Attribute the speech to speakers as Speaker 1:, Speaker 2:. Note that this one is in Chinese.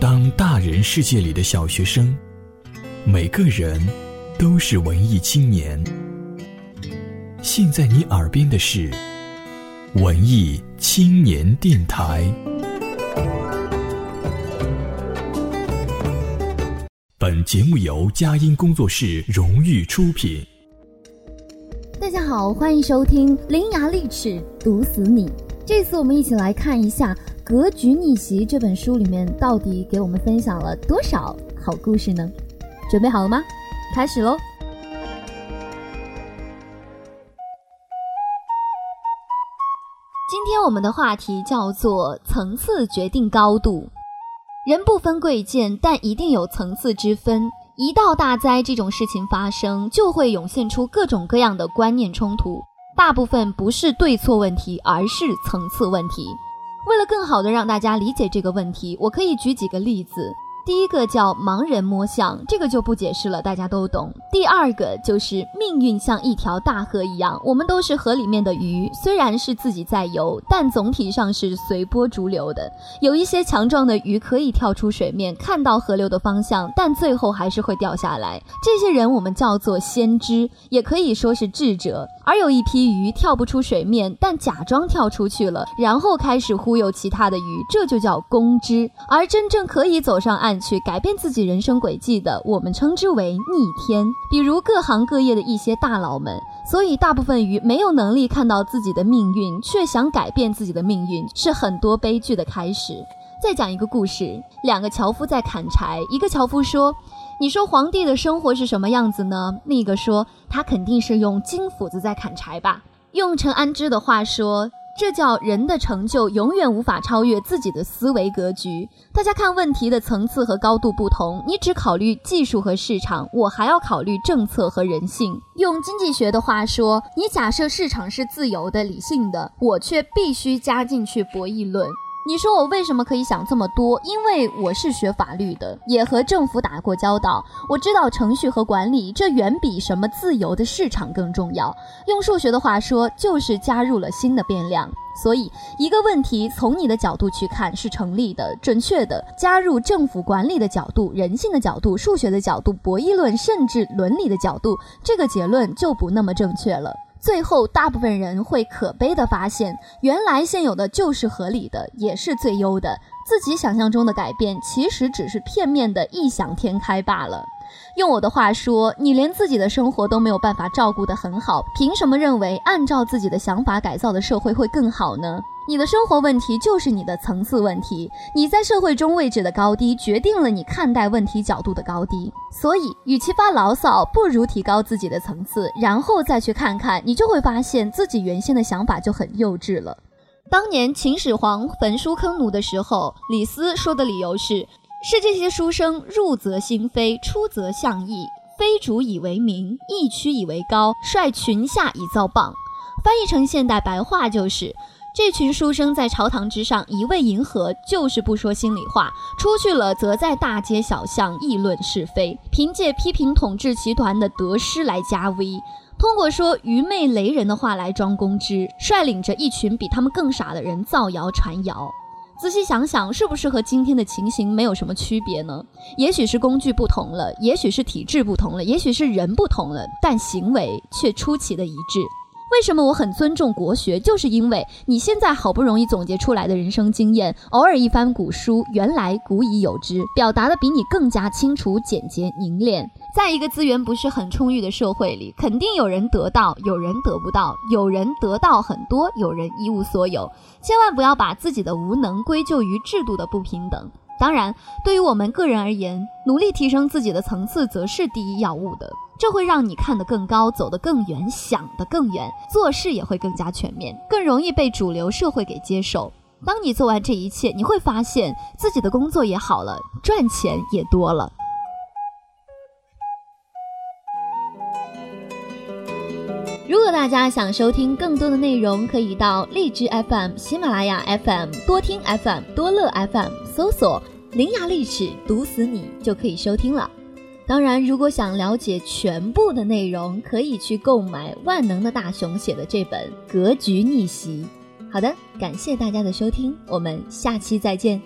Speaker 1: 当大人世界里的小学生，每个人都是文艺青年。现在你耳边的是文艺青年电台。本节目由佳音工作室荣誉出品。
Speaker 2: 大家好，欢迎收听《伶牙俐齿毒死你》。这次我们一起来看一下《格局逆袭》这本书里面到底给我们分享了多少好故事呢？准备好了吗？开始喽！今天我们的话题叫做“层次决定高度”。人不分贵贱，但一定有层次之分。一到大灾这种事情发生，就会涌现出各种各样的观念冲突。大部分不是对错问题，而是层次问题。为了更好的让大家理解这个问题，我可以举几个例子。第一个叫盲人摸象，这个就不解释了，大家都懂。第二个就是命运像一条大河一样，我们都是河里面的鱼，虽然是自己在游，但总体上是随波逐流的。有一些强壮的鱼可以跳出水面，看到河流的方向，但最后还是会掉下来。这些人我们叫做先知，也可以说是智者。而有一批鱼跳不出水面，但假装跳出去了，然后开始忽悠其他的鱼，这就叫公知。而真正可以走上岸去改变自己人生轨迹的，我们称之为逆天。比如各行各业的一些大佬们。所以大部分鱼没有能力看到自己的命运，却想改变自己的命运，是很多悲剧的开始。再讲一个故事：两个樵夫在砍柴，一个樵夫说。你说皇帝的生活是什么样子呢？另一个说他肯定是用金斧子在砍柴吧。用陈安之的话说，这叫人的成就永远无法超越自己的思维格局。大家看问题的层次和高度不同，你只考虑技术和市场，我还要考虑政策和人性。用经济学的话说，你假设市场是自由的、理性的，我却必须加进去博弈论。你说我为什么可以想这么多？因为我是学法律的，也和政府打过交道，我知道程序和管理，这远比什么自由的市场更重要。用数学的话说，就是加入了新的变量。所以，一个问题从你的角度去看是成立的、准确的；加入政府管理的角度、人性的角度、数学的角度、博弈论甚至伦理的角度，这个结论就不那么正确了。最后，大部分人会可悲的发现，原来现有的就是合理的，也是最优的。自己想象中的改变，其实只是片面的异想天开罢了。用我的话说，你连自己的生活都没有办法照顾得很好，凭什么认为按照自己的想法改造的社会会更好呢？你的生活问题就是你的层次问题，你在社会中位置的高低决定了你看待问题角度的高低。所以，与其发牢骚，不如提高自己的层次，然后再去看看，你就会发现自己原先的想法就很幼稚了。当年秦始皇焚书坑儒的时候，李斯说的理由是：是这些书生入则心非，出则象义，非主以为名，义屈以为高，率群下以造谤。翻译成现代白话就是。这群书生在朝堂之上一味迎合，就是不说心里话；出去了，则在大街小巷议论是非，凭借批评统治集团的得失来加威，通过说愚昧雷人的话来装公知，率领着一群比他们更傻的人造谣传谣。仔细想想，是不是和今天的情形没有什么区别呢？也许是工具不同了，也许是体制不同了，也许是人不同了，但行为却出奇的一致。为什么我很尊重国学？就是因为你现在好不容易总结出来的人生经验，偶尔一翻古书，原来古已有之，表达的比你更加清楚、简洁、凝练。在一个资源不是很充裕的社会里，肯定有人得到，有人得不到，有人得到很多，有人一无所有。千万不要把自己的无能归咎于制度的不平等。当然，对于我们个人而言，努力提升自己的层次，则是第一要务的。这会让你看得更高，走得更远，想得更远，做事也会更加全面，更容易被主流社会给接受。当你做完这一切，你会发现自己的工作也好了，赚钱也多了。如果大家想收听更多的内容，可以到荔枝 FM、喜马拉雅 FM、多听 FM、多乐 FM 搜索“伶牙俐齿毒死你”就可以收听了。当然，如果想了解全部的内容，可以去购买万能的大熊写的这本《格局逆袭》。好的，感谢大家的收听，我们下期再见。